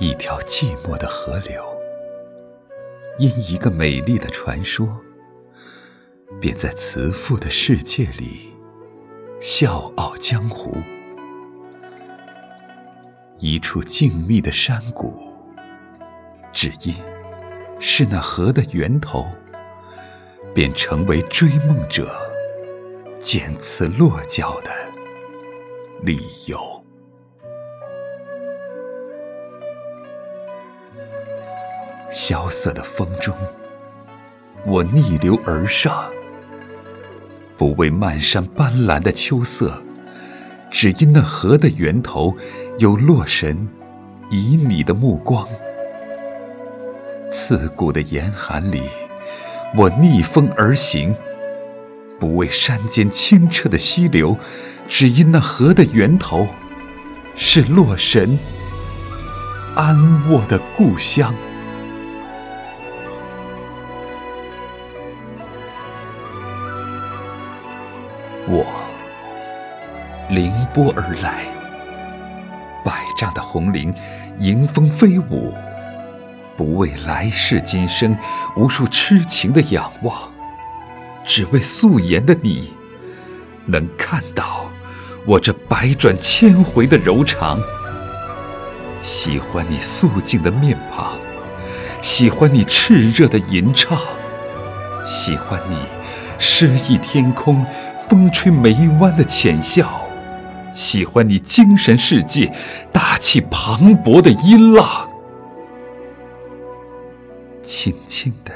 一条寂寞的河流，因一个美丽的传说，便在慈父的世界里笑傲江湖。一处静谧的山谷，只因是那河的源头，便成为追梦者渐次落脚的理由。萧瑟的风中，我逆流而上，不为漫山斑斓的秋色，只因那河的源头有洛神以你的目光。刺骨的严寒里，我逆风而行，不为山间清澈的溪流，只因那河的源头是洛神安卧的故乡。我凌波而来，百丈的红绫迎风飞舞，不为来世今生无数痴情的仰望，只为素颜的你能看到我这百转千回的柔肠。喜欢你素净的面庞，喜欢你炽热的吟唱，喜欢你诗意天空。风吹眉弯的浅笑，喜欢你精神世界大气磅礴的音浪，轻轻地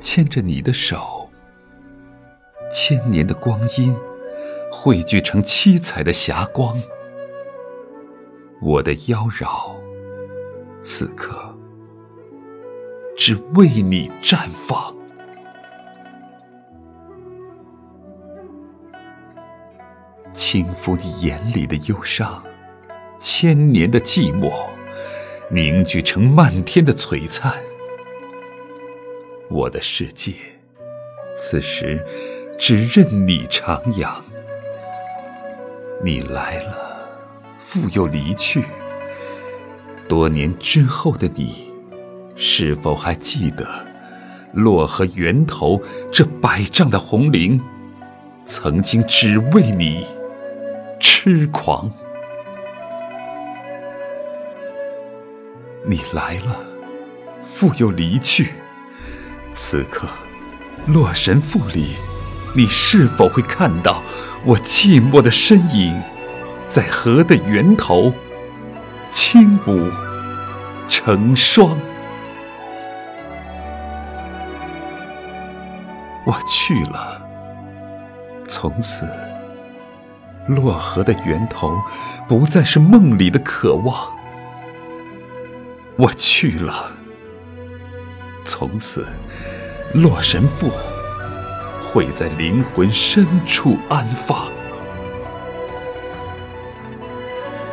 牵着你的手，千年的光阴汇聚成七彩的霞光，我的妖娆此刻只为你绽放。轻抚你眼里的忧伤，千年的寂寞凝聚成漫天的璀璨。我的世界，此时只任你徜徉。你来了，复又离去。多年之后的你，是否还记得洛河源头这百丈的红绫，曾经只为你？痴狂，你来了，复又离去。此刻，洛神赋里，你是否会看到我寂寞的身影，在河的源头轻舞成双？我去了，从此。洛河的源头，不再是梦里的渴望。我去了，从此，洛神赋会在灵魂深处安放。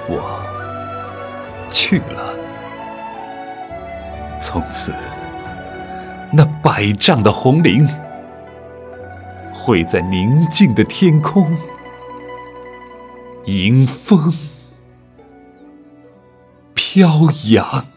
我去了，从此，那百丈的红绫会在宁静的天空。迎风飘扬。